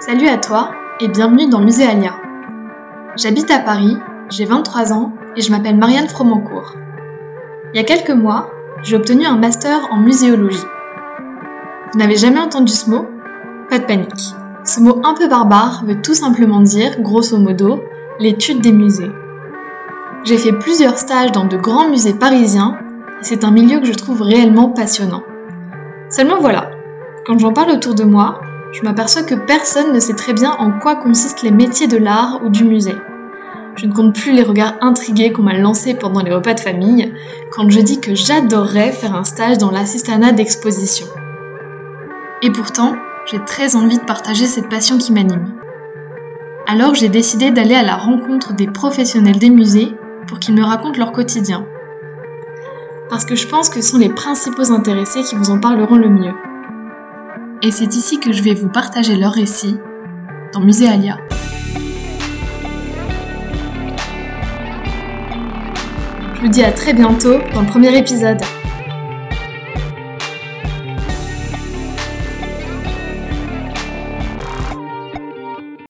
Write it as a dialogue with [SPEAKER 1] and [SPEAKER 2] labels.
[SPEAKER 1] Salut à toi et bienvenue dans Musée Alia. J'habite à Paris, j'ai 23 ans et je m'appelle Marianne Fromencourt. Il y a quelques mois, j'ai obtenu un master en muséologie. Vous n'avez jamais entendu ce mot? Pas de panique. Ce mot un peu barbare veut tout simplement dire, grosso modo, l'étude des musées. J'ai fait plusieurs stages dans de grands musées parisiens et c'est un milieu que je trouve réellement passionnant. Seulement voilà, quand j'en parle autour de moi, je m'aperçois que personne ne sait très bien en quoi consistent les métiers de l'art ou du musée. Je ne compte plus les regards intrigués qu'on m'a lancés pendant les repas de famille quand je dis que j'adorerais faire un stage dans l'assistanat d'exposition. Et pourtant, j'ai très envie de partager cette passion qui m'anime. Alors j'ai décidé d'aller à la rencontre des professionnels des musées pour qu'ils me racontent leur quotidien. Parce que je pense que ce sont les principaux intéressés qui vous en parleront le mieux. Et c'est ici que je vais vous partager leur récit dans Musée Alia. Je vous dis à très bientôt dans le premier épisode.